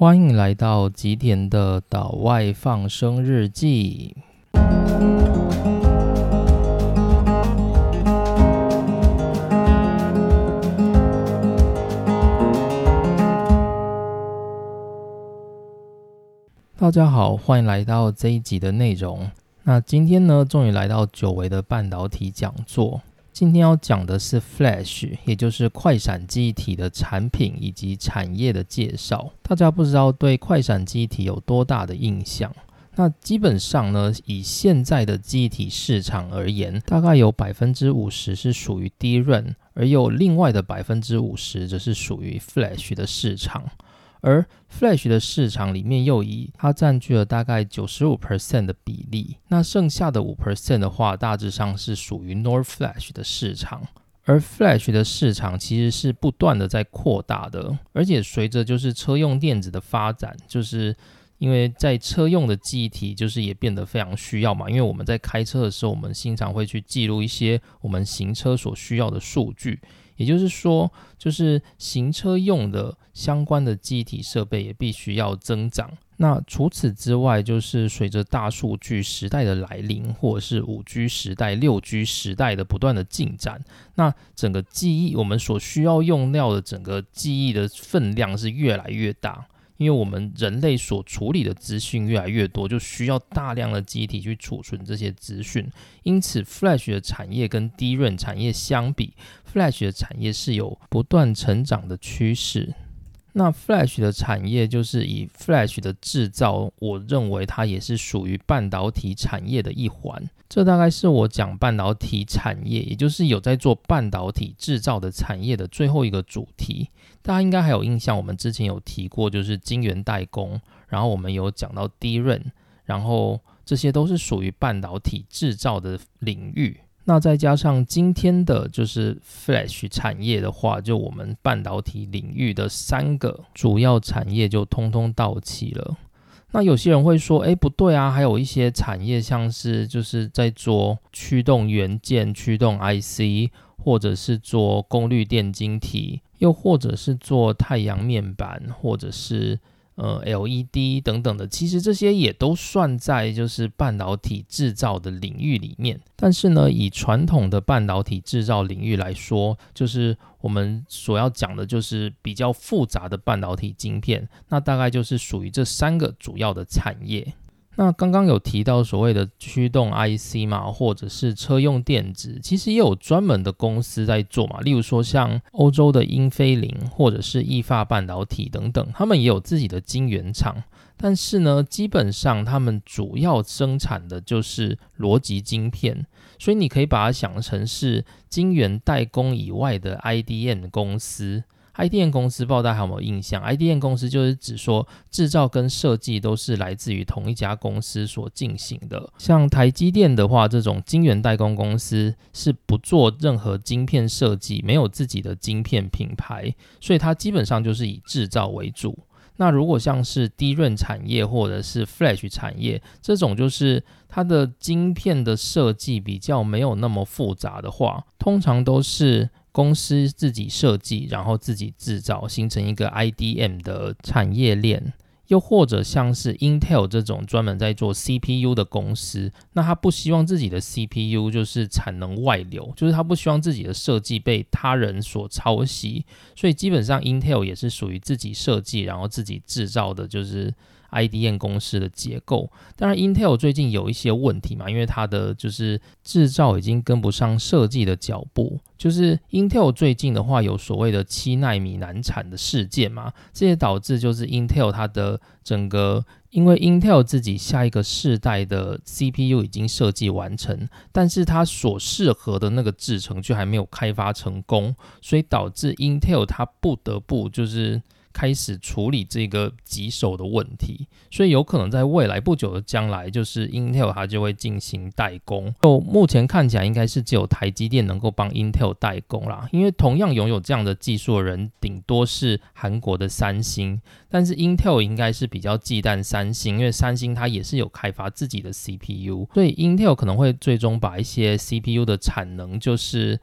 欢迎来到吉田的岛外放生日记。大家好，欢迎来到这一集的内容。那今天呢，终于来到久违的半导体讲座。今天要讲的是 Flash，也就是快闪记忆体的产品以及产业的介绍。大家不知道对快闪记忆体有多大的印象？那基本上呢，以现在的记忆体市场而言，大概有百分之五十是属于低润，而有另外的百分之五十则是属于 Flash 的市场。而 Flash 的市场里面又以它占据了大概九十五 percent 的比例，那剩下的五 percent 的话，大致上是属于 Nor Flash 的市场。而 Flash 的市场其实是不断的在扩大的，而且随着就是车用电子的发展，就是因为在车用的记忆体就是也变得非常需要嘛，因为我们在开车的时候，我们经常会去记录一些我们行车所需要的数据。也就是说，就是行车用的相关的机体设备也必须要增长。那除此之外，就是随着大数据时代的来临，或者是五 G 时代、六 G 时代的不断的进展，那整个记忆我们所需要用料的整个记忆的分量是越来越大。因为我们人类所处理的资讯越来越多，就需要大量的机体去储存这些资讯，因此 Flash 的产业跟低润产业相比，Flash 的产业是有不断成长的趋势。那 Flash 的产业就是以 Flash 的制造，我认为它也是属于半导体产业的一环。这大概是我讲半导体产业，也就是有在做半导体制造的产业的最后一个主题。大家应该还有印象，我们之前有提过，就是晶圆代工，然后我们有讲到低润，然后这些都是属于半导体制造的领域。那再加上今天的就是 Flash 产业的话，就我们半导体领域的三个主要产业就通通到期了。那有些人会说，哎，不对啊，还有一些产业像是就是在做驱动元件、驱动 IC，或者是做功率电晶体，又或者是做太阳面板，或者是。呃，LED 等等的，其实这些也都算在就是半导体制造的领域里面。但是呢，以传统的半导体制造领域来说，就是我们所要讲的就是比较复杂的半导体晶片，那大概就是属于这三个主要的产业。那刚刚有提到所谓的驱动 IC 嘛，或者是车用电子，其实也有专门的公司在做嘛。例如说像欧洲的英飞凌，或者是意法半导体等等，他们也有自己的晶圆厂。但是呢，基本上他们主要生产的就是逻辑晶片，所以你可以把它想成是晶圆代工以外的 IDM 公司。IDM 公司，不知道大家有没有印象？IDM 公司就是指说制造跟设计都是来自于同一家公司所进行的。像台积电的话，这种晶圆代工公司是不做任何晶片设计，没有自己的晶片品牌，所以它基本上就是以制造为主。那如果像是低润产业或者是 Flash 产业这种，就是它的晶片的设计比较没有那么复杂的话，通常都是。公司自己设计，然后自己制造，形成一个 IDM 的产业链。又或者像是 Intel 这种专门在做 CPU 的公司，那他不希望自己的 CPU 就是产能外流，就是他不希望自己的设计被他人所抄袭。所以基本上 Intel 也是属于自己设计，然后自己制造的，就是。IDM 公司的结构，当然 Intel 最近有一些问题嘛，因为它的就是制造已经跟不上设计的脚步。就是 Intel 最近的话有所谓的七纳米难产的事件嘛，这也导致就是 Intel 它的整个，因为 Intel 自己下一个世代的 CPU 已经设计完成，但是它所适合的那个制程却还没有开发成功，所以导致 Intel 它不得不就是。开始处理这个棘手的问题，所以有可能在未来不久的将来，就是 Intel 它就会进行代工。就目前看起来，应该是只有台积电能够帮 Intel 代工啦。因为同样拥有这样的技术的人，顶多是韩国的三星。但是 Intel 应该是比较忌惮三星，因为三星它也是有开发自己的 CPU，所以 Intel 可能会最终把一些 CPU 的产能，就是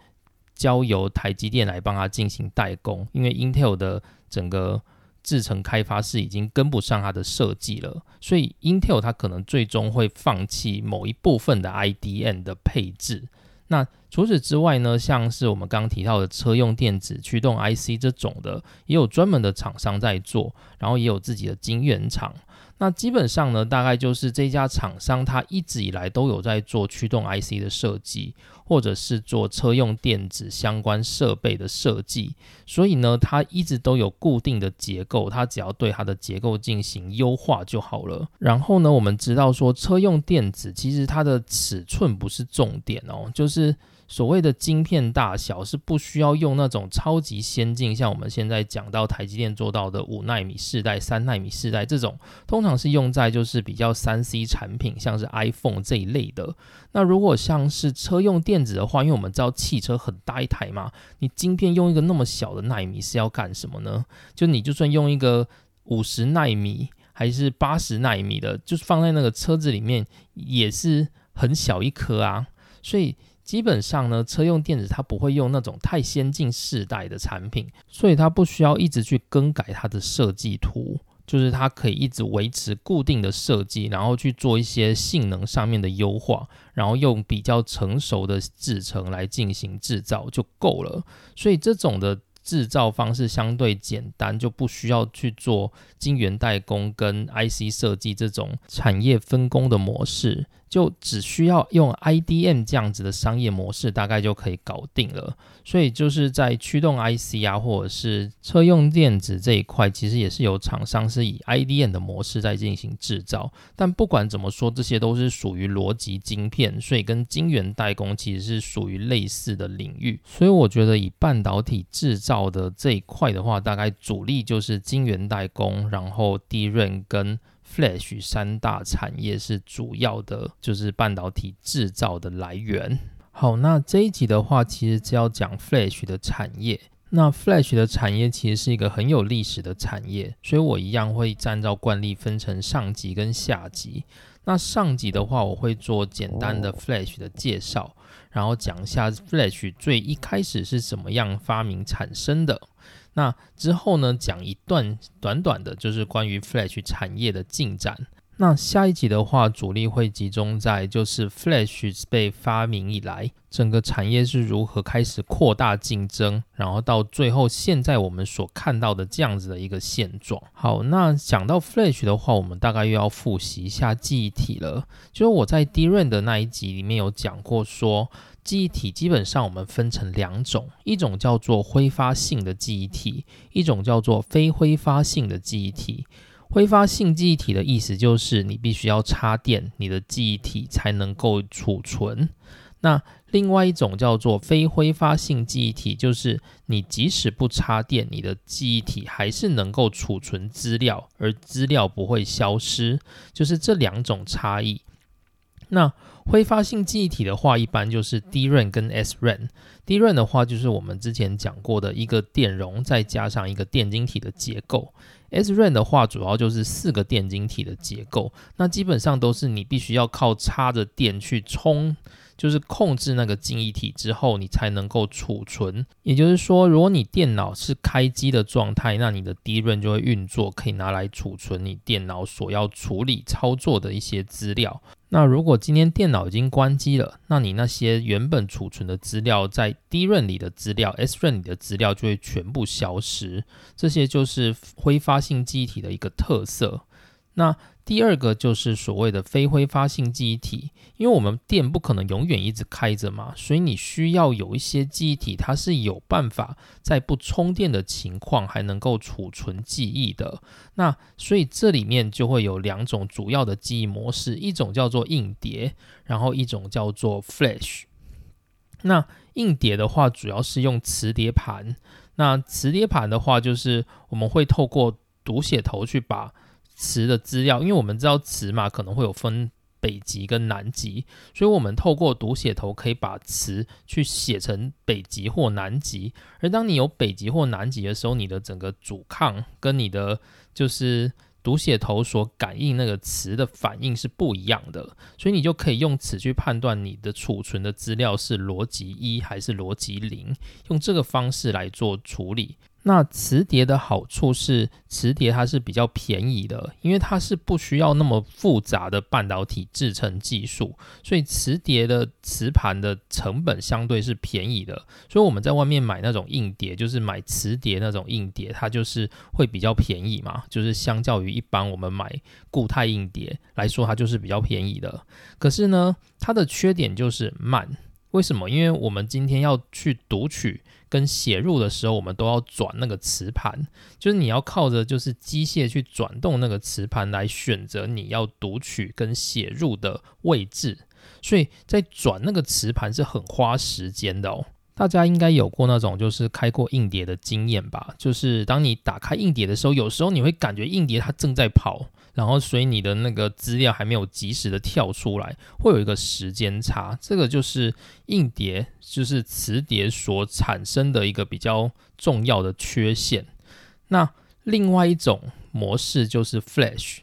交由台积电来帮他进行代工，因为 Intel 的整个制程开发是已经跟不上它的设计了，所以 Intel 它可能最终会放弃某一部分的 IDM 的配置。那除此之外呢，像是我们刚刚提到的车用电子驱动 IC 这种的，也有专门的厂商在做，然后也有自己的晶圆厂。那基本上呢，大概就是这家厂商，它一直以来都有在做驱动 IC 的设计，或者是做车用电子相关设备的设计，所以呢，它一直都有固定的结构，它只要对它的结构进行优化就好了。然后呢，我们知道说，车用电子其实它的尺寸不是重点哦，就是。所谓的晶片大小是不需要用那种超级先进，像我们现在讲到台积电做到的五纳米世代、三纳米世代这种，通常是用在就是比较三 C 产品，像是 iPhone 这一类的。那如果像是车用电子的话，因为我们知道汽车很大一台嘛，你晶片用一个那么小的纳米是要干什么呢？就你就算用一个五十纳米还是八十纳米的，就是放在那个车子里面也是很小一颗啊，所以。基本上呢，车用电子它不会用那种太先进世代的产品，所以它不需要一直去更改它的设计图，就是它可以一直维持固定的设计，然后去做一些性能上面的优化，然后用比较成熟的制程来进行制造就够了。所以这种的制造方式相对简单，就不需要去做晶圆代工跟 IC 设计这种产业分工的模式。就只需要用 IDM 这样子的商业模式，大概就可以搞定了。所以就是在驱动 IC 啊，或者是车用电子这一块，其实也是有厂商是以 IDM 的模式在进行制造。但不管怎么说，这些都是属于逻辑晶片，所以跟晶圆代工其实是属于类似的领域。所以我觉得以半导体制造的这一块的话，大概主力就是晶圆代工，然后低润跟。Flash 三大产业是主要的，就是半导体制造的来源。好，那这一集的话，其实就要讲 Flash 的产业。那 Flash 的产业其实是一个很有历史的产业，所以我一样会按照惯例分成上集跟下集。那上集的话，我会做简单的 Flash 的介绍，然后讲一下 Flash 最一开始是怎么样发明产生的。那之后呢，讲一段短短的，就是关于 Flash 产业的进展。那下一集的话，主力会集中在就是 Flash 被发明以来，整个产业是如何开始扩大竞争，然后到最后现在我们所看到的这样子的一个现状。好，那讲到 Flash 的话，我们大概又要复习一下记忆体了。就是我在 D R A N 的那一集里面有讲过说。记忆体基本上我们分成两种，一种叫做挥发性的记忆体，一种叫做非挥发性的记忆体。挥发性记忆体的意思就是你必须要插电，你的记忆体才能够储存。那另外一种叫做非挥发性记忆体，就是你即使不插电，你的记忆体还是能够储存资料，而资料不会消失。就是这两种差异。那挥发性记忆体的话，一般就是 DRAM 跟 SRAM。DRAM 的话，就是我们之前讲过的一个电容，再加上一个电晶体的结构。SRAM 的话，主要就是四个电晶体的结构。那基本上都是你必须要靠插着电去充。就是控制那个记忆体之后，你才能够储存。也就是说，如果你电脑是开机的状态，那你的 D 队就会运作，可以拿来储存你电脑所要处理操作的一些资料。那如果今天电脑已经关机了，那你那些原本储存的资料在 D 队里的资料、S 队里的资料就会全部消失。这些就是挥发性记忆体的一个特色。那第二个就是所谓的非挥发性记忆体，因为我们电不可能永远一直开着嘛，所以你需要有一些记忆体，它是有办法在不充电的情况还能够储存记忆的。那所以这里面就会有两种主要的记忆模式，一种叫做硬碟，然后一种叫做 Flash。那硬碟的话，主要是用磁碟盘。那磁碟盘的话，就是我们会透过读写头去把词的资料，因为我们知道词嘛，可能会有分北极跟南极，所以我们透过读写头可以把词去写成北极或南极。而当你有北极或南极的时候，你的整个阻抗跟你的就是读写头所感应那个词的反应是不一样的，所以你就可以用此去判断你的储存的资料是逻辑一还是逻辑零，用这个方式来做处理。那磁碟的好处是，磁碟它是比较便宜的，因为它是不需要那么复杂的半导体制成技术，所以磁碟的磁盘的成本相对是便宜的。所以我们在外面买那种硬碟，就是买磁碟那种硬碟，它就是会比较便宜嘛，就是相较于一般我们买固态硬碟来说，它就是比较便宜的。可是呢，它的缺点就是慢。为什么？因为我们今天要去读取。跟写入的时候，我们都要转那个磁盘，就是你要靠着就是机械去转动那个磁盘来选择你要读取跟写入的位置，所以在转那个磁盘是很花时间的哦。大家应该有过那种就是开过硬碟的经验吧？就是当你打开硬碟的时候，有时候你会感觉硬碟它正在跑。然后，所以你的那个资料还没有及时的跳出来，会有一个时间差。这个就是硬碟，就是磁碟所产生的一个比较重要的缺陷。那另外一种模式就是 Flash。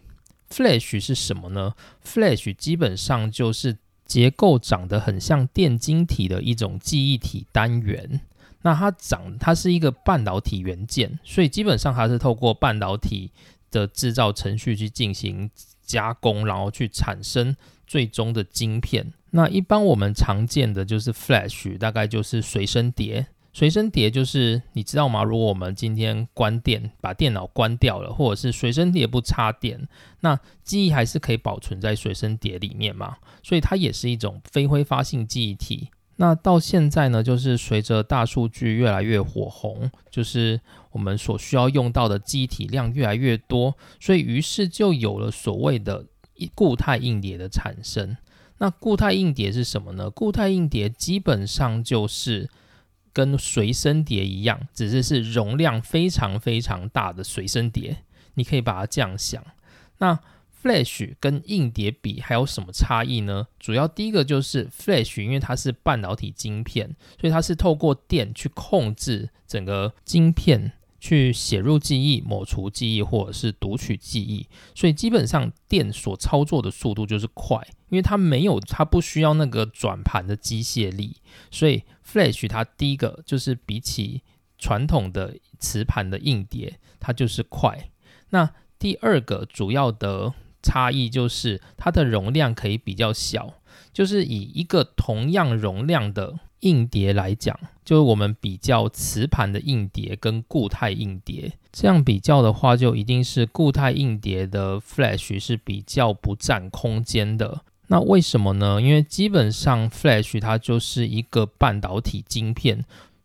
Flash 是什么呢？Flash 基本上就是结构长得很像电晶体的一种记忆体单元。那它长，它是一个半导体元件，所以基本上它是透过半导体。的制造程序去进行加工，然后去产生最终的晶片。那一般我们常见的就是 Flash，大概就是随身碟。随身碟就是你知道吗？如果我们今天关电，把电脑关掉了，或者是随身碟不插电，那记忆还是可以保存在随身碟里面嘛？所以它也是一种非挥发性记忆体。那到现在呢，就是随着大数据越来越火红，就是我们所需要用到的机体量越来越多，所以于是就有了所谓的固态硬碟的产生。那固态硬碟是什么呢？固态硬碟基本上就是跟随身碟一样，只是是容量非常非常大的随身碟。你可以把它这样想。那 Flash 跟硬碟比还有什么差异呢？主要第一个就是 Flash，因为它是半导体晶片，所以它是透过电去控制整个晶片去写入记忆、抹除记忆或者是读取记忆，所以基本上电所操作的速度就是快，因为它没有它不需要那个转盘的机械力，所以 Flash 它第一个就是比起传统的磁盘的硬碟，它就是快。那第二个主要的差异就是它的容量可以比较小，就是以一个同样容量的硬碟来讲，就是我们比较磁盘的硬碟跟固态硬碟，这样比较的话，就一定是固态硬碟的 Flash 是比较不占空间的。那为什么呢？因为基本上 Flash 它就是一个半导体晶片。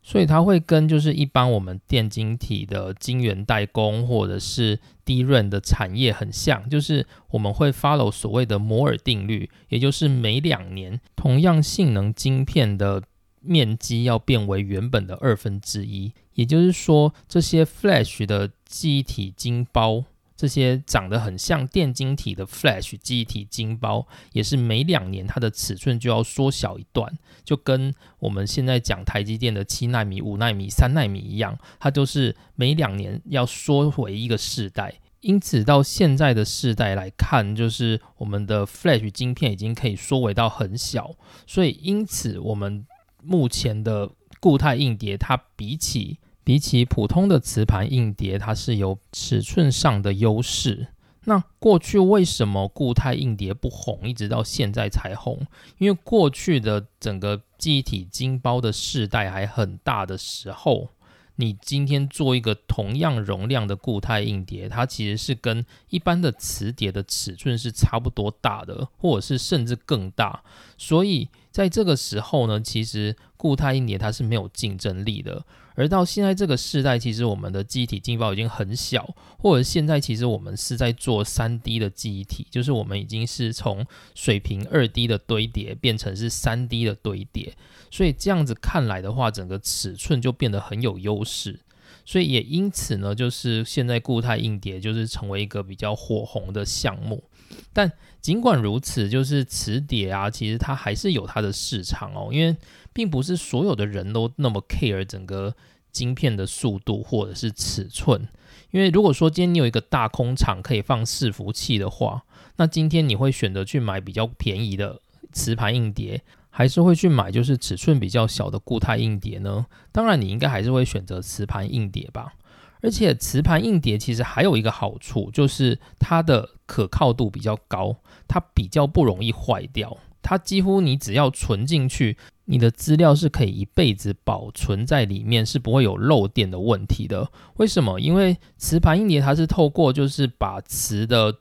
所以它会跟就是一般我们电晶体的晶圆代工或者是低润的产业很像，就是我们会 follow 所谓的摩尔定律，也就是每两年同样性能晶片的面积要变为原本的二分之一，也就是说这些 flash 的记忆体晶包。这些长得很像电晶体的 Flash 记忆体晶包，也是每两年它的尺寸就要缩小一段，就跟我们现在讲台积电的七纳米、五纳米、三纳米一样，它就是每两年要缩回一个世代。因此到现在的世代来看，就是我们的 Flash 晶片已经可以缩回到很小，所以因此我们目前的固态硬碟它比起比起普通的磁盘硬碟，它是有尺寸上的优势。那过去为什么固态硬碟不红，一直到现在才红？因为过去的整个记忆体晶包的世代还很大的时候。你今天做一个同样容量的固态硬碟，它其实是跟一般的磁碟的尺寸是差不多大的，或者是甚至更大。所以在这个时候呢，其实固态硬碟它是没有竞争力的。而到现在这个时代，其实我们的记忆体晶包已经很小，或者现在其实我们是在做三 D 的记忆体，就是我们已经是从水平二 D 的堆叠变成是三 D 的堆叠。所以这样子看来的话，整个尺寸就变得很有优势。所以也因此呢，就是现在固态硬碟就是成为一个比较火红的项目。但尽管如此，就是磁碟啊，其实它还是有它的市场哦。因为并不是所有的人都那么 care 整个晶片的速度或者是尺寸。因为如果说今天你有一个大空场可以放伺服器的话，那今天你会选择去买比较便宜的磁盘硬碟。还是会去买就是尺寸比较小的固态硬碟呢？当然，你应该还是会选择磁盘硬碟吧。而且磁盘硬碟其实还有一个好处，就是它的可靠度比较高，它比较不容易坏掉。它几乎你只要存进去，你的资料是可以一辈子保存在里面，是不会有漏电的问题的。为什么？因为磁盘硬碟它是透过就是把磁的，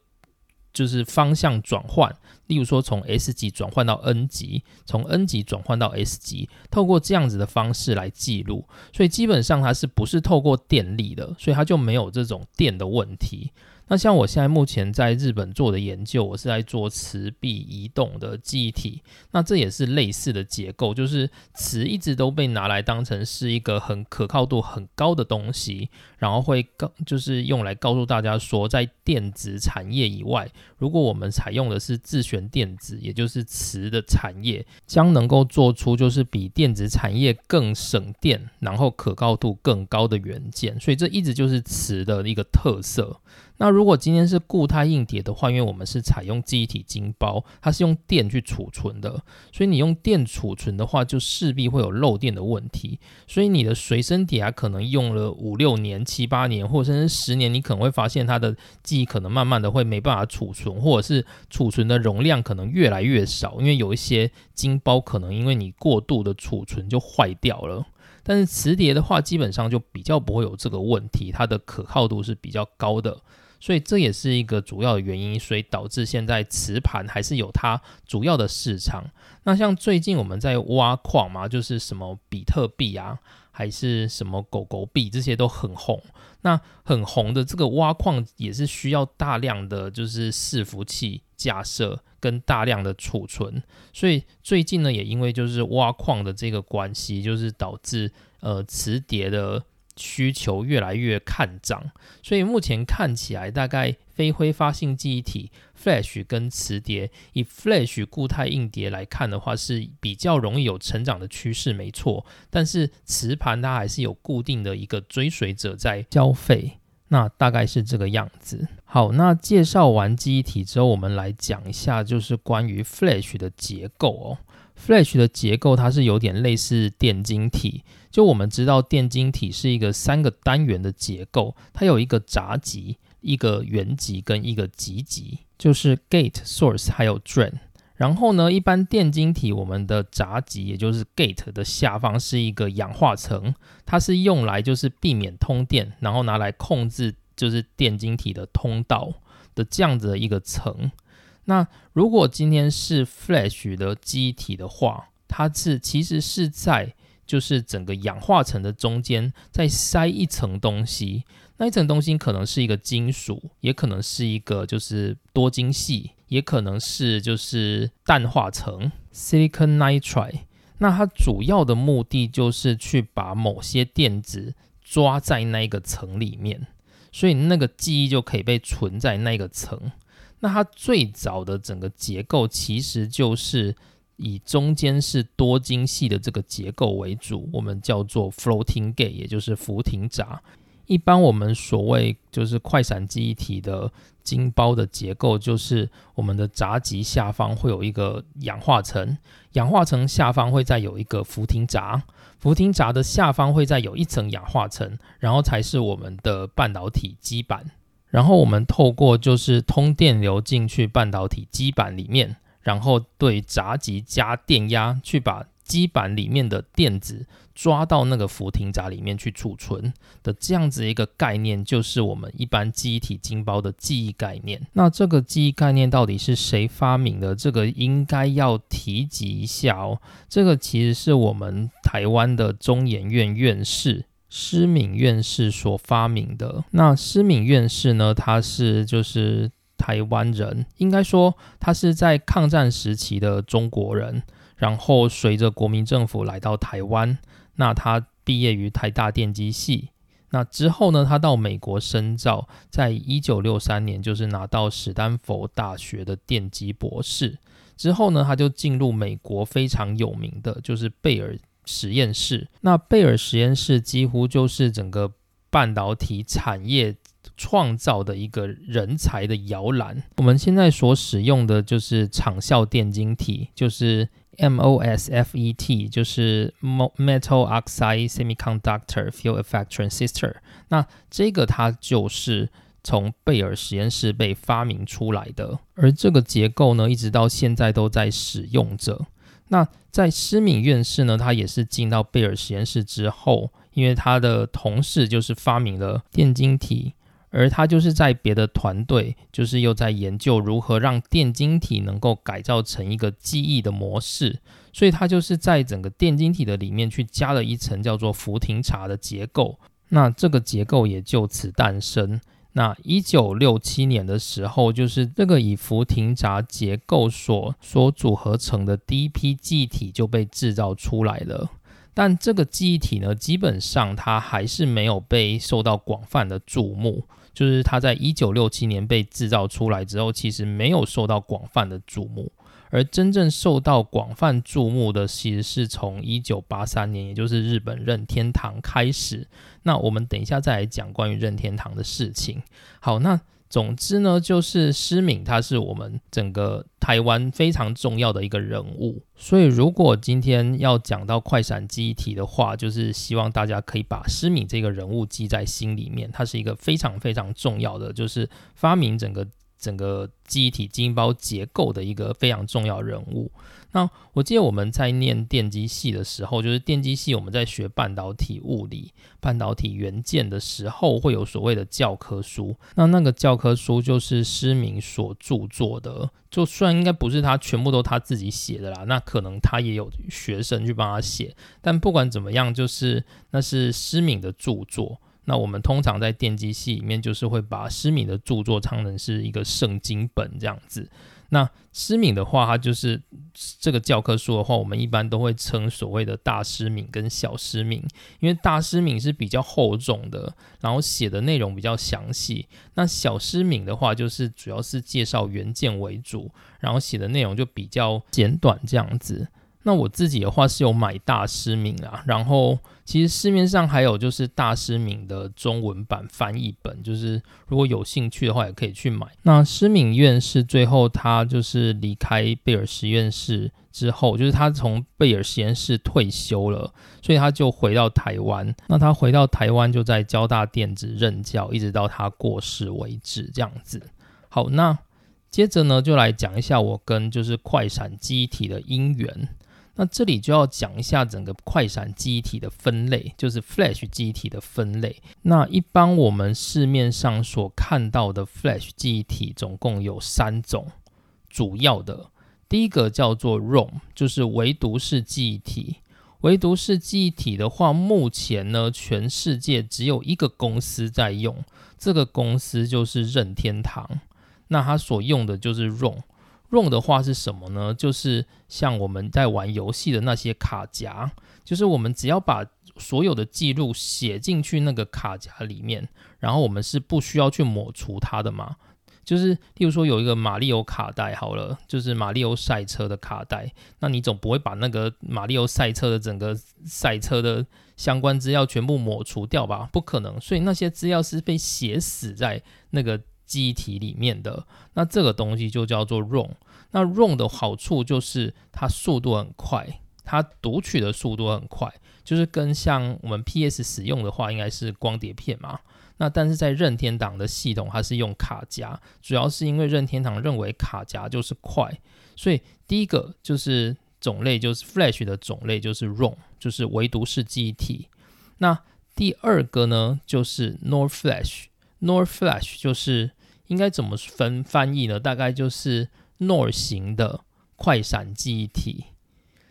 就是方向转换，例如说从 S 级转换到 N 级，从 N 级转换到 S 级，透过这样子的方式来记录，所以基本上它是不是透过电力的，所以它就没有这种电的问题。那像我现在目前在日本做的研究，我是在做磁壁移动的记忆体，那这也是类似的结构，就是磁一直都被拿来当成是一个很可靠度很高的东西，然后会告就是用来告诉大家说，在电子产业以外，如果我们采用的是自旋电子，也就是磁的产业，将能够做出就是比电子产业更省电，然后可靠度更高的元件，所以这一直就是磁的一个特色。那如果今天是固态硬碟的话，因为我们是采用记忆体晶包，它是用电去储存的，所以你用电储存的话，就势必会有漏电的问题。所以你的随身碟啊，可能用了五六年、七八年，或者甚至十年，你可能会发现它的记忆可能慢慢的会没办法储存，或者是储存的容量可能越来越少，因为有一些晶包可能因为你过度的储存就坏掉了。但是磁碟的话，基本上就比较不会有这个问题，它的可靠度是比较高的。所以这也是一个主要的原因，所以导致现在磁盘还是有它主要的市场。那像最近我们在挖矿嘛，就是什么比特币啊，还是什么狗狗币，这些都很红。那很红的这个挖矿也是需要大量的就是伺服器架设跟大量的储存。所以最近呢，也因为就是挖矿的这个关系，就是导致呃磁碟的。需求越来越看涨，所以目前看起来，大概非挥发性记忆体 Flash 跟磁碟，以 Flash 固态硬碟来看的话，是比较容易有成长的趋势，没错。但是磁盘它还是有固定的一个追随者在消费，那大概是这个样子。好，那介绍完记忆体之后，我们来讲一下，就是关于 Flash 的结构哦。Flash 的结构它是有点类似电晶体，就我们知道电晶体是一个三个单元的结构，它有一个闸极、一个原极跟一个极极，就是 Gate、Source 还有 Drain。然后呢，一般电晶体我们的闸极也就是 Gate 的下方是一个氧化层，它是用来就是避免通电，然后拿来控制就是电晶体的通道的这样子的一个层。那如果今天是 Flash 的机体的话，它是其实是在就是整个氧化层的中间再塞一层东西，那一层东西可能是一个金属，也可能是一个就是多晶系，也可能是就是氮化层 Silicon Nitride。那它主要的目的就是去把某些电子抓在那一个层里面，所以那个记忆就可以被存在那个层。那它最早的整个结构其实就是以中间是多晶系的这个结构为主，我们叫做 floating gate，也就是浮停闸。一般我们所谓就是快闪记忆体的晶包的结构，就是我们的闸极下方会有一个氧化层，氧化层下方会再有一个浮停闸，浮停闸的下方会再有一层氧化层，然后才是我们的半导体基板。然后我们透过就是通电流进去半导体基板里面，然后对闸极加电压，去把基板里面的电子抓到那个浮停闸里面去储存的这样子一个概念，就是我们一般记忆体晶包的记忆概念。那这个记忆概念到底是谁发明的？这个应该要提及一下哦。这个其实是我们台湾的中研院院士。施敏院士所发明的。那施敏院士呢？他是就是台湾人，应该说他是在抗战时期的中国人。然后随着国民政府来到台湾，那他毕业于台大电机系。那之后呢，他到美国深造，在一九六三年就是拿到史丹佛大学的电机博士。之后呢，他就进入美国非常有名的就是贝尔。实验室，那贝尔实验室几乎就是整个半导体产业创造的一个人才的摇篮。我们现在所使用的就是场效电晶体，就是 MOSFET，就是 Metal Oxide Semiconductor Field Effect Transistor。那这个它就是从贝尔实验室被发明出来的，而这个结构呢，一直到现在都在使用着。那在施敏院士呢，他也是进到贝尔实验室之后，因为他的同事就是发明了电晶体，而他就是在别的团队，就是又在研究如何让电晶体能够改造成一个记忆的模式，所以他就是在整个电晶体的里面去加了一层叫做福廷茶的结构，那这个结构也就此诞生。那一九六七年的时候，就是这个以福廷闸结构所所组合成的第一批记忆体就被制造出来了。但这个记忆体呢，基本上它还是没有被受到广泛的注目。就是它在一九六七年被制造出来之后，其实没有受到广泛的注目。而真正受到广泛注目的，其实是从一九八三年，也就是日本任天堂开始。那我们等一下再来讲关于任天堂的事情。好，那总之呢，就是施敏他是我们整个台湾非常重要的一个人物。所以如果今天要讲到快闪记忆体的话，就是希望大家可以把施敏这个人物记在心里面。他是一个非常非常重要的，就是发明整个。整个记忆体基因包结构的一个非常重要人物。那我记得我们在念电机系的时候，就是电机系我们在学半导体物理、半导体元件的时候，会有所谓的教科书。那那个教科书就是施明所著作的，就算应该不是他全部都他自己写的啦，那可能他也有学生去帮他写。但不管怎么样，就是那是施敏的著作。那我们通常在电机系里面，就是会把施敏的著作当成是一个圣经本这样子。那施敏的话，它就是这个教科书的话，我们一般都会称所谓的大施敏跟小施敏，因为大施敏是比较厚重的，然后写的内容比较详细。那小施敏的话，就是主要是介绍原件为主，然后写的内容就比较简短这样子。那我自己的话是有买大师敏啊，然后其实市面上还有就是大师敏的中文版翻译本，就是如果有兴趣的话也可以去买。那施敏院士最后他就是离开贝尔实验室之后，就是他从贝尔实验室退休了，所以他就回到台湾。那他回到台湾就在交大电子任教，一直到他过世为止这样子。好，那接着呢就来讲一下我跟就是快闪机体的因缘。那这里就要讲一下整个快闪记忆体的分类，就是 Flash 记忆体的分类。那一般我们市面上所看到的 Flash 记忆体总共有三种，主要的第一个叫做 ROM，就是唯独式记忆体。唯独式记忆体的话，目前呢全世界只有一个公司在用，这个公司就是任天堂。那它所用的就是 ROM。ROM 的话是什么呢？就是像我们在玩游戏的那些卡夹，就是我们只要把所有的记录写进去那个卡夹里面，然后我们是不需要去抹除它的嘛。就是例如说有一个马里奥卡带好了，就是马里奥赛车的卡带，那你总不会把那个马里奥赛车的整个赛车的相关资料全部抹除掉吧？不可能，所以那些资料是被写死在那个。机体里面的那这个东西就叫做 ROM。那 ROM 的好处就是它速度很快，它读取的速度很快，就是跟像我们 PS 使用的话，应该是光碟片嘛。那但是在任天堂的系统，它是用卡夹，主要是因为任天堂认为卡夹就是快，所以第一个就是种类就是 Flash 的种类就是 ROM，就是唯独是记忆体。那第二个呢就是 NOR Flash，NOR Flash 就是。应该怎么分翻译呢？大概就是 NOR 型的快闪记忆体，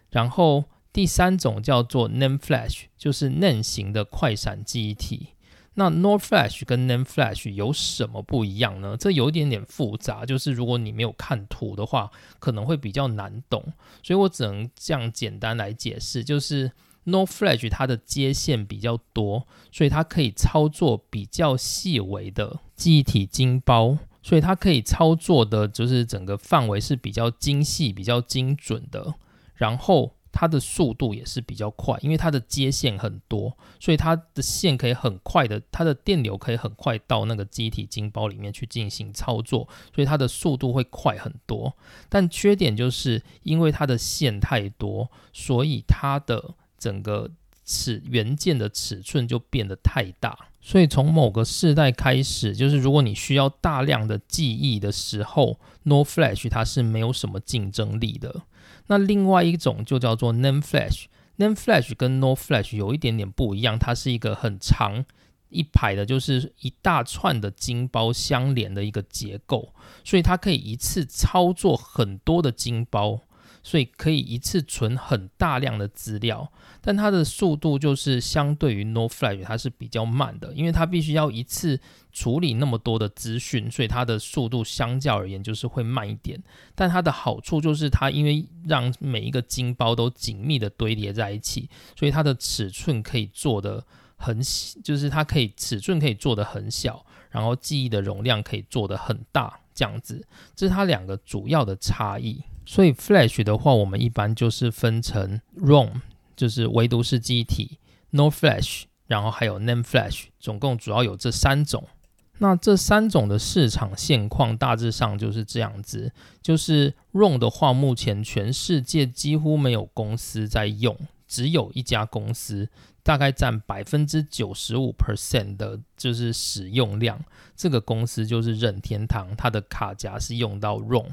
然后第三种叫做 NAND Flash，就是 NAND 型的快闪记忆体。那 NOR Flash 跟 NAND Flash 有什么不一样呢？这有一点点复杂，就是如果你没有看图的话，可能会比较难懂，所以我只能这样简单来解释，就是。No Flash 它的接线比较多，所以它可以操作比较细微的记忆体晶包，所以它可以操作的就是整个范围是比较精细、比较精准的。然后它的速度也是比较快，因为它的接线很多，所以它的线可以很快的，它的电流可以很快到那个机体晶包里面去进行操作，所以它的速度会快很多。但缺点就是因为它的线太多，所以它的整个尺元件的尺寸就变得太大，所以从某个世代开始，就是如果你需要大量的记忆的时候，NOR Flash 它是没有什么竞争力的。那另外一种就叫做 NAND Flash，NAND Flash 跟 NOR Flash 有一点点不一样，它是一个很长一排的，就是一大串的晶包相连的一个结构，所以它可以一次操作很多的晶包。所以可以一次存很大量的资料，但它的速度就是相对于 No Flash 它是比较慢的，因为它必须要一次处理那么多的资讯，所以它的速度相较而言就是会慢一点。但它的好处就是它因为让每一个晶包都紧密的堆叠在一起，所以它的尺寸可以做的很小，就是它可以尺寸可以做的很小，然后记忆的容量可以做的很大，这样子，这是它两个主要的差异。所以 Flash 的话，我们一般就是分成 ROM，就是唯独是记忆体 No Flash，然后还有 NAND Flash，总共主要有这三种。那这三种的市场现况大致上就是这样子：就是 ROM 的话，目前全世界几乎没有公司在用，只有一家公司，大概占百分之九十五 percent 的，就是使用量。这个公司就是任天堂，它的卡夹是用到 ROM。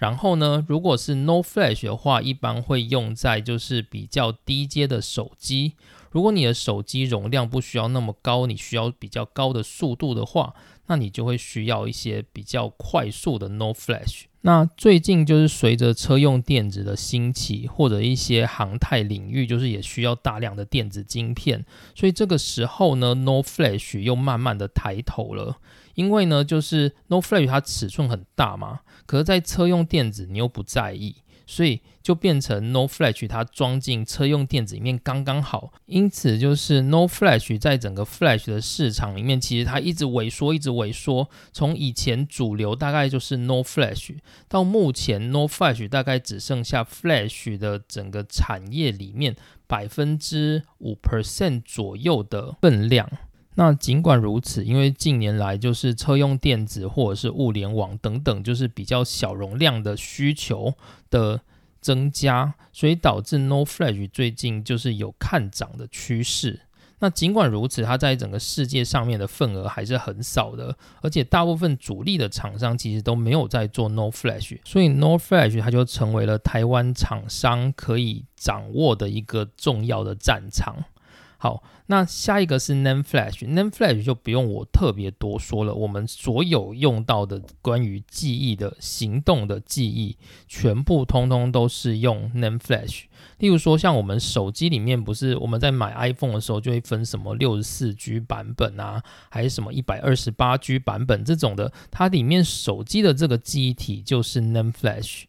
然后呢，如果是 No Flash 的话，一般会用在就是比较低阶的手机。如果你的手机容量不需要那么高，你需要比较高的速度的话，那你就会需要一些比较快速的 No Flash。那最近就是随着车用电子的兴起，或者一些航太领域，就是也需要大量的电子晶片，所以这个时候呢，No Flash 又慢慢的抬头了。因为呢，就是 No Flash 它尺寸很大嘛。可是，在车用电子你又不在意，所以就变成 No Flash，它装进车用电子里面刚刚好。因此，就是 No Flash 在整个 Flash 的市场里面，其实它一直萎缩，一直萎缩。从以前主流大概就是 No Flash，到目前 No Flash 大概只剩下 Flash 的整个产业里面百分之五 percent 左右的分量。那尽管如此，因为近年来就是车用电子或者是物联网等等，就是比较小容量的需求的增加，所以导致 No Flash 最近就是有看涨的趋势。那尽管如此，它在整个世界上面的份额还是很少的，而且大部分主力的厂商其实都没有在做 No Flash，所以 No Flash 它就成为了台湾厂商可以掌握的一个重要的战场。好，那下一个是 NAND Flash，NAND Flash 就不用我特别多说了。我们所有用到的关于记忆的行动的记忆，全部通通都是用 NAND Flash。例如说，像我们手机里面，不是我们在买 iPhone 的时候，就会分什么六十四 G 版本啊，还是什么一百二十八 G 版本这种的，它里面手机的这个记忆体就是 NAND Flash。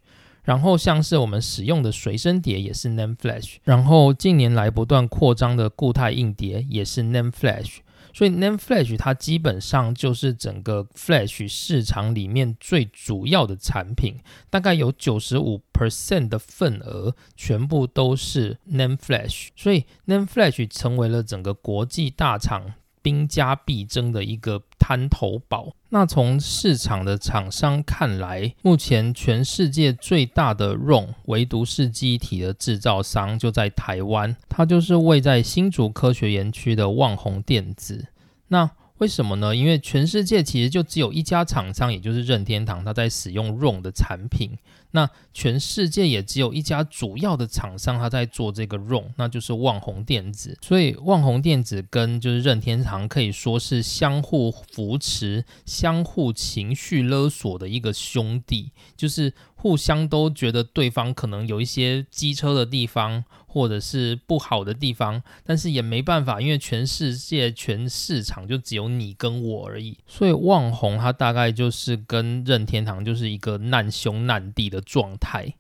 然后像是我们使用的随身碟也是 NAND Flash，然后近年来不断扩张的固态硬碟也是 NAND Flash，所以 NAND Flash 它基本上就是整个 Flash 市场里面最主要的产品，大概有九十五 percent 的份额全部都是 NAND Flash，所以 NAND Flash 成为了整个国际大厂。兵家必争的一个滩头堡。那从市场的厂商看来，目前全世界最大的 ROM 唯独是记忆体的制造商就在台湾，它就是位在新竹科学园区的旺宏电子。那为什么呢？因为全世界其实就只有一家厂商，也就是任天堂，它在使用 ROM 的产品。那全世界也只有一家主要的厂商，他在做这个 ROM，那就是旺宏电子。所以旺宏电子跟就是任天堂可以说是相互扶持、相互情绪勒索的一个兄弟，就是互相都觉得对方可能有一些机车的地方，或者是不好的地方，但是也没办法，因为全世界全市场就只有你跟我而已。所以望红它大概就是跟任天堂就是一个难兄难弟的。状态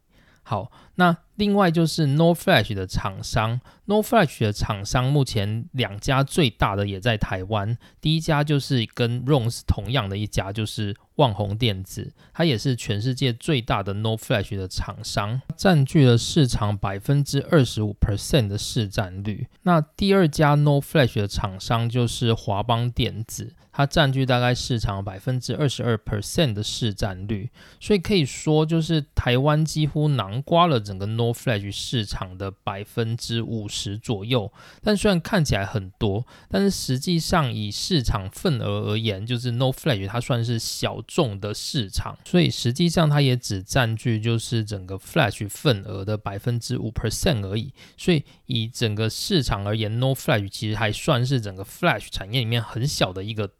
好，那另外就是 No Flash 的厂商，No Flash 的厂商目前两家最大的也在台湾，第一家就是跟 r o n s 同样的一家，就是旺宏电子，它也是全世界最大的 No Flash 的厂商，占据了市场百分之二十五 percent 的市占率。那第二家 No Flash 的厂商就是华邦电子。它占据大概市场百分之二十二 percent 的市占率，所以可以说就是台湾几乎囊括了整个 No Flash 市场的百分之五十左右。但虽然看起来很多，但是实际上以市场份额而言，就是 No Flash 它算是小众的市场，所以实际上它也只占据就是整个 Flash 份额的百分之五 percent 而已。所以以整个市场而言，No Flash 其实还算是整个 Flash 产业里面很小的一个。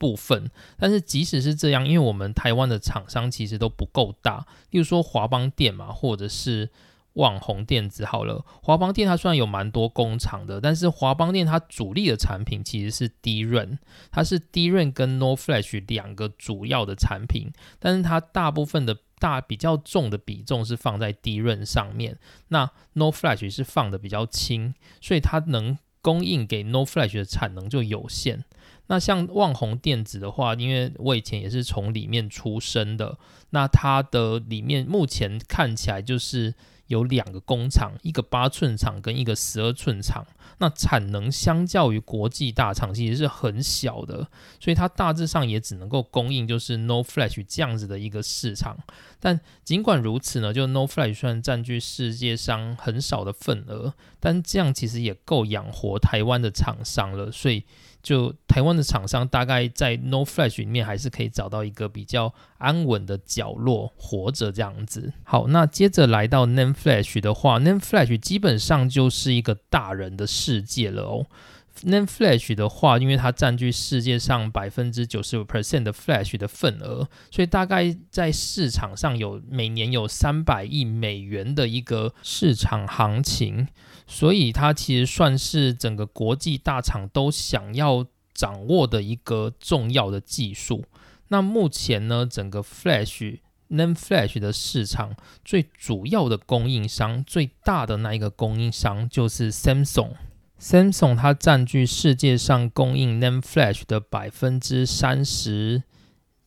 部分，但是即使是这样，因为我们台湾的厂商其实都不够大，例如说华邦电嘛，或者是网红电子，好了，华邦电它虽然有蛮多工厂的，但是华邦电它主力的产品其实是低润，它是低润跟 No Flash 两个主要的产品，但是它大部分的大比较重的比重是放在低润上面，那 No Flash 是放的比较轻，所以它能供应给 No Flash 的产能就有限。那像旺宏电子的话，因为我以前也是从里面出生的，那它的里面目前看起来就是有两个工厂，一个八寸厂跟一个十二寸厂，那产能相较于国际大厂其实是很小的，所以它大致上也只能够供应就是 No Flash 这样子的一个市场。但尽管如此呢，就 No Flash 虽然占据世界上很少的份额，但这样其实也够养活台湾的厂商了，所以。就台湾的厂商，大概在 No Flash 里面还是可以找到一个比较安稳的角落活着这样子。好，那接着来到 Name Flash 的话，Name Flash 基本上就是一个大人的世界了哦。Name Flash 的话，因为它占据世界上百分之九十五 percent 的 Flash 的份额，所以大概在市场上有每年有三百亿美元的一个市场行情。所以它其实算是整个国际大厂都想要掌握的一个重要的技术。那目前呢，整个 Flash、Name Flash 的市场最主要的供应商、最大的那一个供应商就是 Samsung。Samsung 它占据世界上供应 Name Flash 的百分之三十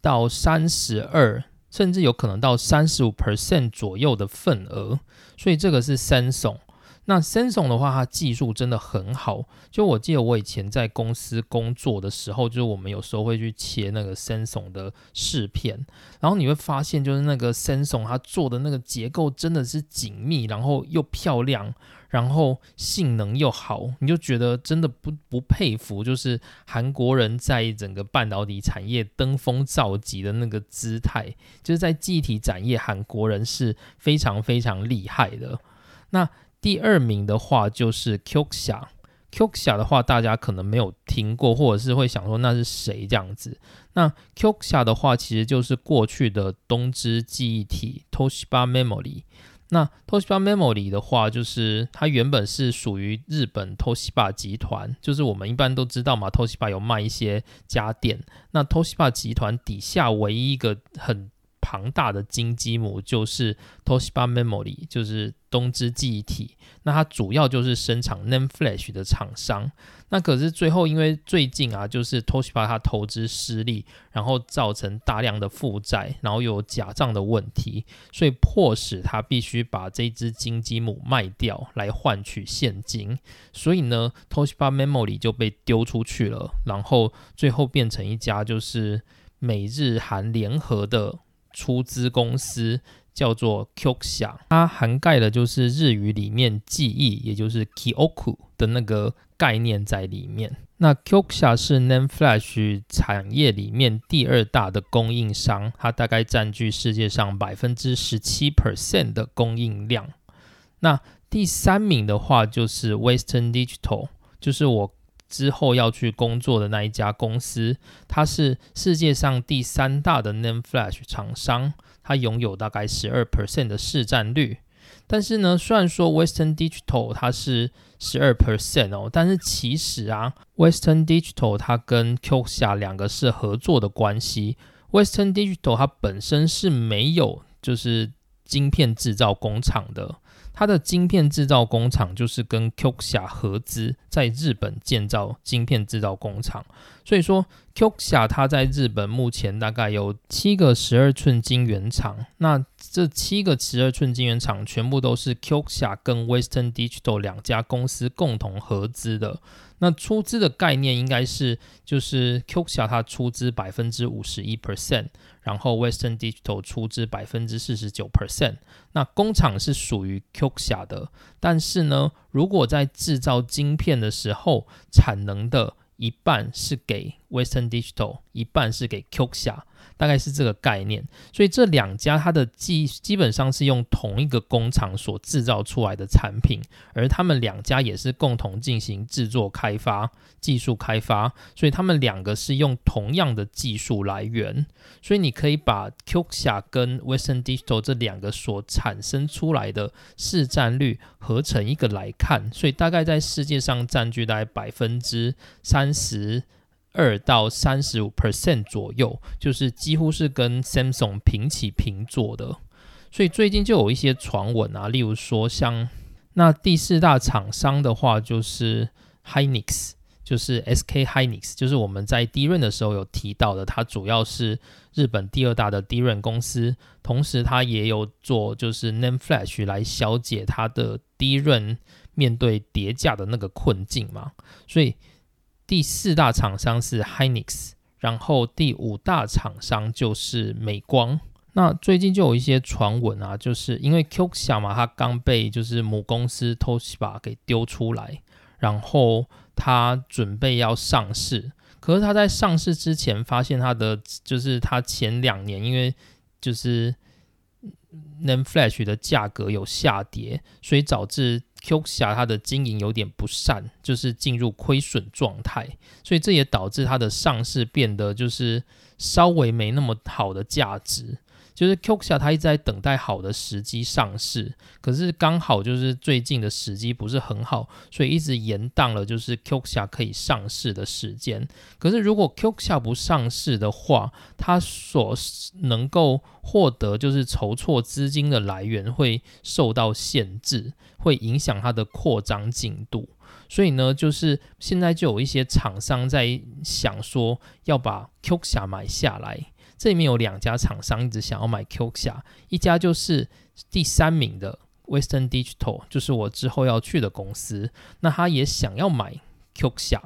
到三十二，甚至有可能到三十五 percent 左右的份额。所以这个是 Samsung。那 Samsung 的话，它技术真的很好。就我记得我以前在公司工作的时候，就是我们有时候会去切那个 Samsung 的饰片，然后你会发现，就是那个 Samsung 它做的那个结构真的是紧密，然后又漂亮，然后性能又好，你就觉得真的不不佩服，就是韩国人在整个半导体产业登峰造极的那个姿态，就是在记忆体展业，韩国人是非常非常厉害的。那第二名的话就是 Qxia，Qxia 的话大家可能没有听过，或者是会想说那是谁这样子。那 Qxia 的话其实就是过去的东芝记忆体 Toshiba Memory。那 Toshiba Memory 的话，就是它原本是属于日本 Toshiba 集团，就是我们一般都知道嘛，Toshiba 有卖一些家电。那 Toshiba 集团底下唯一一个很庞大的金鸡母就是 Toshiba Memory，就是东芝记忆体。那它主要就是生产 Name Flash 的厂商。那可是最后因为最近啊，就是 Toshiba 它投资失利，然后造成大量的负债，然后有假账的问题，所以迫使它必须把这只金鸡母卖掉来换取现金。所以呢，Toshiba Memory 就被丢出去了，然后最后变成一家就是美日韩联合的。出资公司叫做 Qxia，它涵盖的就是日语里面记忆，也就是 Kyoku 的那个概念在里面。那 Qxia 是 Name Flash 产业里面第二大的供应商，它大概占据世界上百分之十七 percent 的供应量。那第三名的话就是 Western Digital，就是我。之后要去工作的那一家公司，它是世界上第三大的 Name Flash 厂商，它拥有大概十二 percent 的市占率。但是呢，虽然说 Western Digital 它是十二 percent 哦，但是其实啊，Western Digital 它跟 Qxia 两个是合作的关系。Western Digital 它本身是没有就是晶片制造工厂的。它的晶片制造工厂就是跟 Qxia 合资，在日本建造晶片制造工厂。所以说，Qxia 它在日本目前大概有七个十二寸晶圆厂。那这七个十二寸晶圆厂全部都是 Qxia 跟 Western Digital 两家公司共同合资的。那出资的概念应该是就是 Qxia 它出资百分之五十一 percent，然后 Western Digital 出资百分之四十九 percent。那工厂是属于 Qxia 的，但是呢，如果在制造晶片的时候，产能的一半是给 Western Digital，一半是给 Qxia。大概是这个概念，所以这两家它的基基本上是用同一个工厂所制造出来的产品，而他们两家也是共同进行制作开发、技术开发，所以他们两个是用同样的技术来源，所以你可以把 Qxia 跟 Western Digital 这两个所产生出来的市占率合成一个来看，所以大概在世界上占据大概百分之三十。二到三十五 percent 左右，就是几乎是跟 Samsung 平起平坐的。所以最近就有一些传闻啊，例如说像那第四大厂商的话，就是 Hynix，就是 SK Hynix，就是我们在低润的时候有提到的，它主要是日本第二大的低润公司，同时它也有做就是 Name Flash 来消解它的低润面对叠价的那个困境嘛，所以。第四大厂商是 Hynix，然后第五大厂商就是美光。那最近就有一些传闻啊，就是因为 Qxia 嘛，它刚被就是母公司 Toshiba 给丢出来，然后它准备要上市。可是它在上市之前，发现它的就是它前两年因为就是 Name Flash 的价格有下跌，所以导致。Qxia 它的经营有点不善，就是进入亏损状态，所以这也导致它的上市变得就是稍微没那么好的价值。就是 Qxia 它一直在等待好的时机上市，可是刚好就是最近的时机不是很好，所以一直延宕了就是 Qxia 可以上市的时间。可是如果 Qxia 不上市的话，它所能够获得就是筹措资金的来源会受到限制，会影响它的扩张进度。所以呢，就是现在就有一些厂商在想说要把 Qxia 买下来。这里面有两家厂商一直想要买 Qxia，一家就是第三名的 Western Digital，就是我之后要去的公司，那他也想要买 Qxia，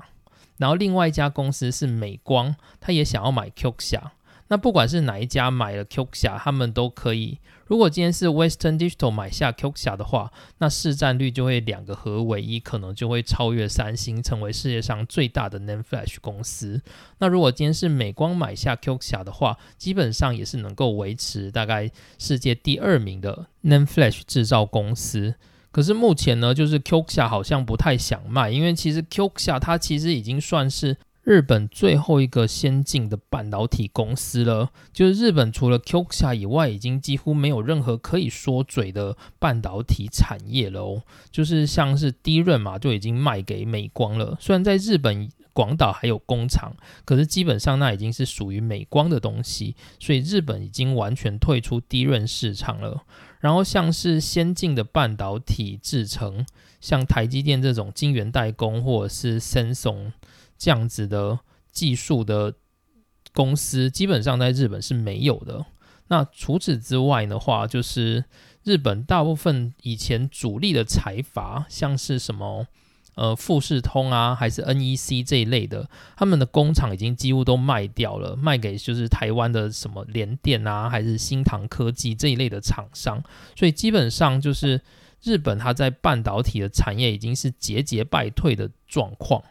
然后另外一家公司是美光，他也想要买 Qxia。那不管是哪一家买了 Qxia，他们都可以。如果今天是 Western Digital 买下 Qxia 的话，那市占率就会两个合为一，可能就会超越三星，成为世界上最大的 NAND Flash 公司。那如果今天是美光买下 Qxia 的话，基本上也是能够维持大概世界第二名的 NAND Flash 制造公司。可是目前呢，就是 Qxia 好像不太想卖，因为其实 Qxia 它其实已经算是。日本最后一个先进的半导体公司了，就是日本除了 q x a 以外，已经几乎没有任何可以说嘴的半导体产业了哦。就是像是低润嘛，就已经卖给美光了。虽然在日本广岛还有工厂，可是基本上那已经是属于美光的东西，所以日本已经完全退出低润市场了。然后像是先进的半导体制成，像台积电这种晶圆代工，或者是 Samsung。这样子的技术的公司，基本上在日本是没有的。那除此之外的话，就是日本大部分以前主力的财阀，像是什么呃富士通啊，还是 NEC 这一类的，他们的工厂已经几乎都卖掉了，卖给就是台湾的什么联电啊，还是新唐科技这一类的厂商。所以基本上就是日本它在半导体的产业已经是节节败退的状况。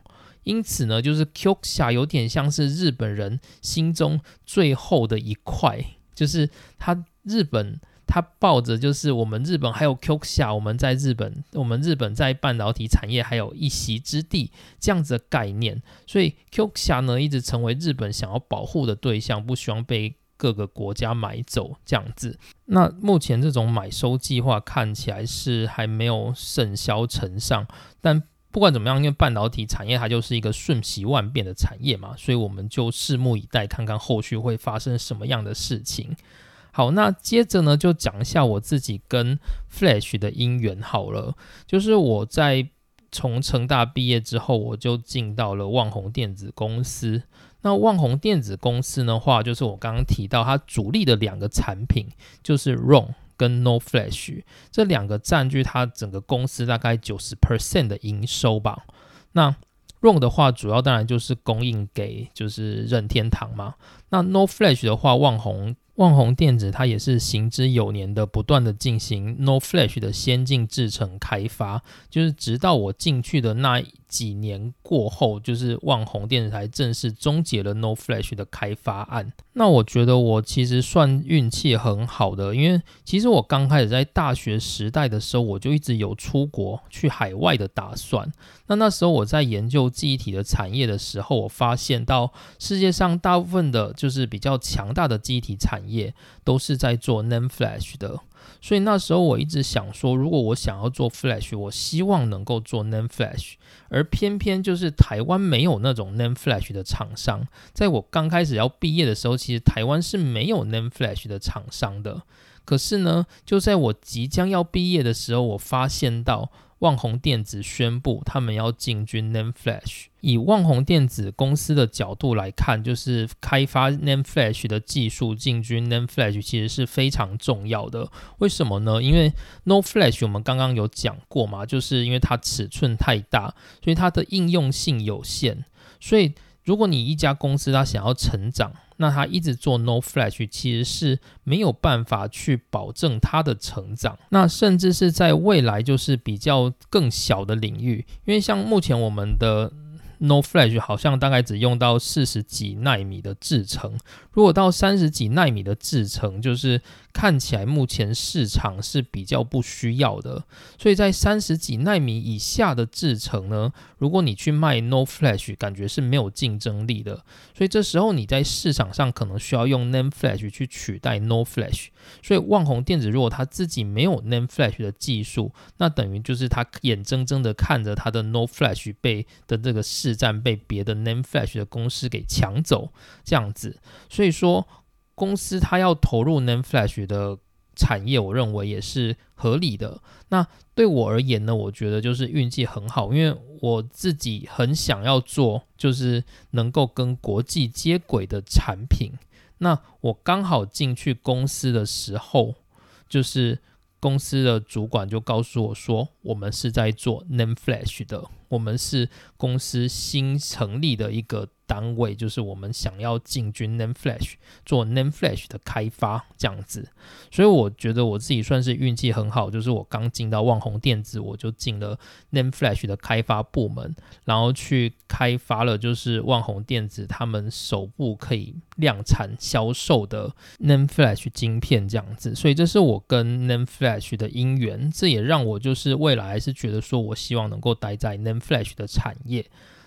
因此呢，就是 Qxia 有点像是日本人心中最后的一块，就是他日本他抱着就是我们日本还有 Qxia，我们在日本，我们日本在半导体产业还有一席之地这样子的概念，所以 Qxia 呢一直成为日本想要保护的对象，不希望被各个国家买走这样子。那目前这种买收计划看起来是还没有甚嚣尘上，但。不管怎么样，因为半导体产业它就是一个瞬息万变的产业嘛，所以我们就拭目以待，看看后续会发生什么样的事情。好，那接着呢，就讲一下我自己跟 Flash 的姻缘好了。就是我在从成大毕业之后，我就进到了旺宏电子公司。那旺宏电子公司的话，就是我刚刚提到它主力的两个产品，就是 ROM。跟 No Flash 这两个占据它整个公司大概九十 percent 的营收吧。那 ROM 的话，主要当然就是供应给就是任天堂嘛。那 No Flash 的话，旺宏。旺宏电子它也是行之有年的，不断的进行 No Flash 的先进制程开发，就是直到我进去的那几年过后，就是旺宏电视台正式终结了 No Flash 的开发案。那我觉得我其实算运气很好的，因为其实我刚开始在大学时代的时候，我就一直有出国去海外的打算。那那时候我在研究记忆体的产业的时候，我发现到世界上大部分的就是比较强大的记忆体产业都是在做 NAND Flash 的。所以那时候我一直想说，如果我想要做 Flash，我希望能够做 NAND Flash。而偏偏就是台湾没有那种 NAND Flash 的厂商，在我刚开始要毕业的时候，其实台湾是没有 NAND Flash 的厂商的。可是呢，就在我即将要毕业的时候，我发现到。旺宏电子宣布，他们要进军 NAND Flash。以旺宏电子公司的角度来看，就是开发 NAND Flash 的技术进军 NAND Flash 其实是非常重要的。为什么呢？因为 No Flash 我们刚刚有讲过嘛，就是因为它尺寸太大，所以它的应用性有限。所以如果你一家公司它想要成长，那它一直做 No Flash，其实是没有办法去保证它的成长。那甚至是在未来，就是比较更小的领域，因为像目前我们的。No Flash 好像大概只用到四十几纳米的制程，如果到三十几纳米的制程，就是看起来目前市场是比较不需要的。所以在三十几纳米以下的制程呢，如果你去卖 No Flash，感觉是没有竞争力的。所以这时候你在市场上可能需要用 Name Flash 去取代 No Flash。所以旺宏电子如果他自己没有 NAND Flash 的技术，那等于就是他眼睁睁的看着他的 No Flash 被的这个市占被别的 NAND Flash 的公司给抢走，这样子。所以说公司他要投入 NAND Flash 的产业，我认为也是合理的。那对我而言呢，我觉得就是运气很好，因为我自己很想要做，就是能够跟国际接轨的产品。那我刚好进去公司的时候，就是公司的主管就告诉我说，我们是在做 NAND Flash 的，我们是公司新成立的一个。单位就是我们想要进军 NAND Flash 做 NAND Flash 的开发这样子，所以我觉得我自己算是运气很好，就是我刚进到旺宏电子，我就进了 NAND Flash 的开发部门，然后去开发了就是旺宏电子他们首部可以量产销售的 NAND Flash 晶片这样子，所以这是我跟 NAND Flash 的因缘，这也让我就是未来是觉得说我希望能够待在 NAND Flash 的产业。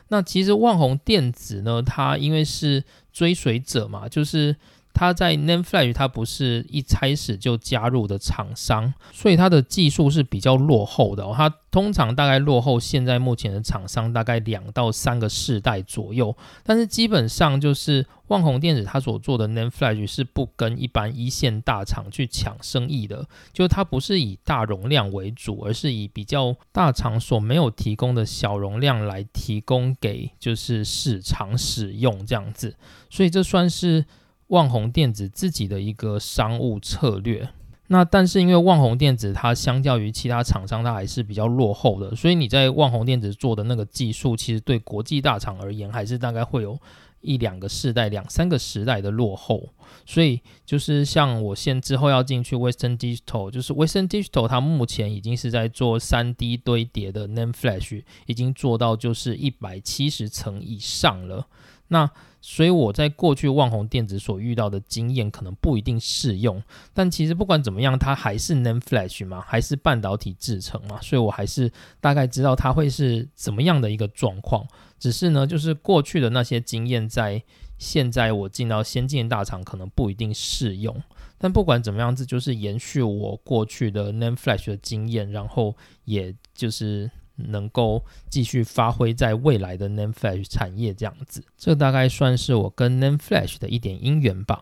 那其实万宏电子呢，它因为是追随者嘛，就是它在 NAND Flash 它不是一开始就加入的厂商，所以它的技术是比较落后的。它通常大概落后现在目前的厂商大概两到三个世代左右，但是基本上就是万宏电子它所做的 NAND Flash 是不跟一般一线大厂去抢生意的，就它不是以大容量为主，而是以比较大厂所没有提供的小容量来提供给就是市场使用这样子，所以这算是旺宏电子自己的一个商务策略。那但是因为旺宏电子它相较于其他厂商，它还是比较落后的，所以你在旺宏电子做的那个技术，其实对国际大厂而言，还是大概会有一两个世代、两三个时代的落后。所以就是像我现之后要进去 Western Digital，就是 Western Digital 它目前已经是在做三 D 堆叠的 NAND Flash，已经做到就是一百七十层以上了。那所以我在过去旺宏电子所遇到的经验可能不一定适用，但其实不管怎么样，它还是 NAND Flash 嘛，还是半导体制成嘛，所以我还是大概知道它会是怎么样的一个状况。只是呢，就是过去的那些经验在现在我进到先进大厂可能不一定适用。但不管怎么样，这就是延续我过去的 NAND Flash 的经验，然后也就是。能够继续发挥在未来的 NAND Flash 产业这样子，这大概算是我跟 NAND Flash 的一点因缘吧。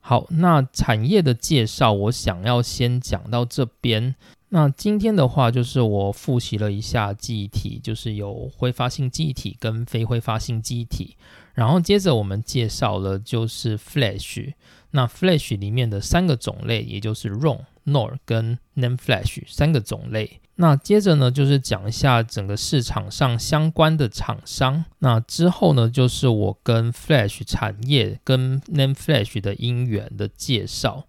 好，那产业的介绍我想要先讲到这边。那今天的话，就是我复习了一下记忆体，就是有挥发性记忆体跟非挥发性记忆体。然后接着我们介绍了就是 Flash，那 Flash 里面的三个种类，也就是 ROM、NOR 跟 NAND Flash 三个种类。那接着呢，就是讲一下整个市场上相关的厂商。那之后呢，就是我跟 Flash 产业跟 NAND Flash 的因缘的介绍。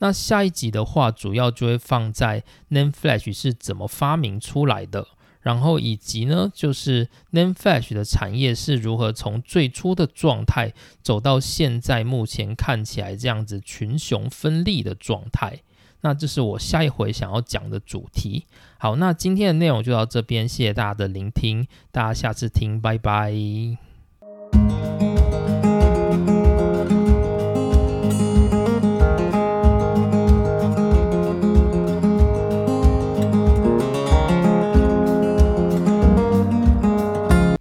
那下一集的话，主要就会放在 NAND Flash 是怎么发明出来的，然后以及呢，就是 NAND Flash 的产业是如何从最初的状态走到现在目前看起来这样子群雄分立的状态。那这是我下一回想要讲的主题。好那今天的内容就到这边谢谢大家的聆听大家下次听拜拜。